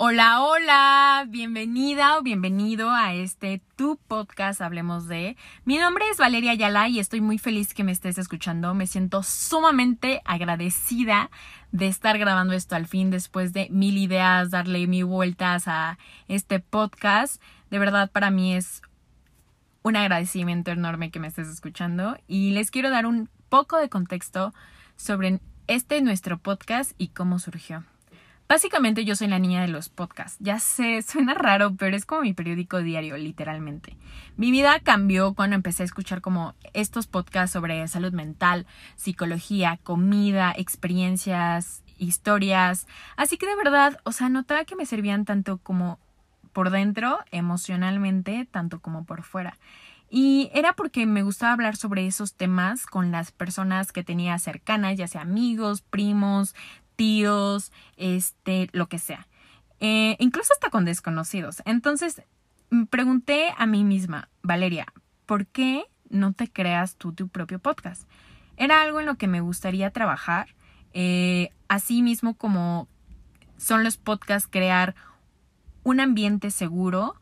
Hola, hola, bienvenida o bienvenido a este tu podcast Hablemos de. Mi nombre es Valeria Ayala y estoy muy feliz que me estés escuchando. Me siento sumamente agradecida de estar grabando esto al fin después de mil ideas, darle mil vueltas a este podcast. De verdad para mí es un agradecimiento enorme que me estés escuchando y les quiero dar un poco de contexto sobre este nuestro podcast y cómo surgió. Básicamente yo soy la niña de los podcasts. Ya sé, suena raro, pero es como mi periódico diario, literalmente. Mi vida cambió cuando empecé a escuchar como estos podcasts sobre salud mental, psicología, comida, experiencias, historias. Así que de verdad, o sea, notaba que me servían tanto como por dentro, emocionalmente, tanto como por fuera. Y era porque me gustaba hablar sobre esos temas con las personas que tenía cercanas, ya sea amigos, primos, tíos, este, lo que sea. Eh, incluso hasta con desconocidos. Entonces, me pregunté a mí misma, Valeria, ¿por qué no te creas tú tu propio podcast? Era algo en lo que me gustaría trabajar. Eh, así mismo como son los podcasts, crear un ambiente seguro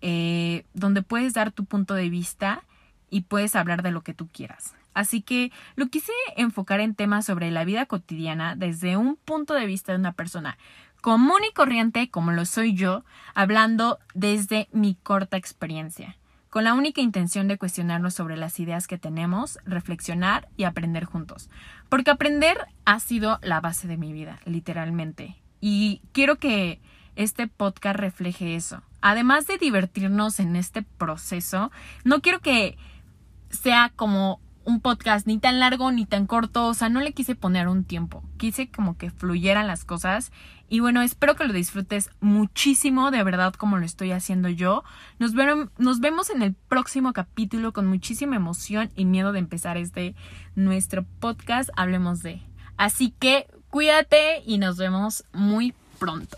eh, donde puedes dar tu punto de vista y puedes hablar de lo que tú quieras. Así que lo quise enfocar en temas sobre la vida cotidiana desde un punto de vista de una persona común y corriente como lo soy yo, hablando desde mi corta experiencia, con la única intención de cuestionarnos sobre las ideas que tenemos, reflexionar y aprender juntos. Porque aprender ha sido la base de mi vida, literalmente. Y quiero que este podcast refleje eso. Además de divertirnos en este proceso, no quiero que sea como un podcast ni tan largo ni tan corto, o sea, no le quise poner un tiempo, quise como que fluyeran las cosas y bueno, espero que lo disfrutes muchísimo, de verdad como lo estoy haciendo yo. Nos, nos vemos en el próximo capítulo con muchísima emoción y miedo de empezar este nuestro podcast, hablemos de. Así que cuídate y nos vemos muy pronto.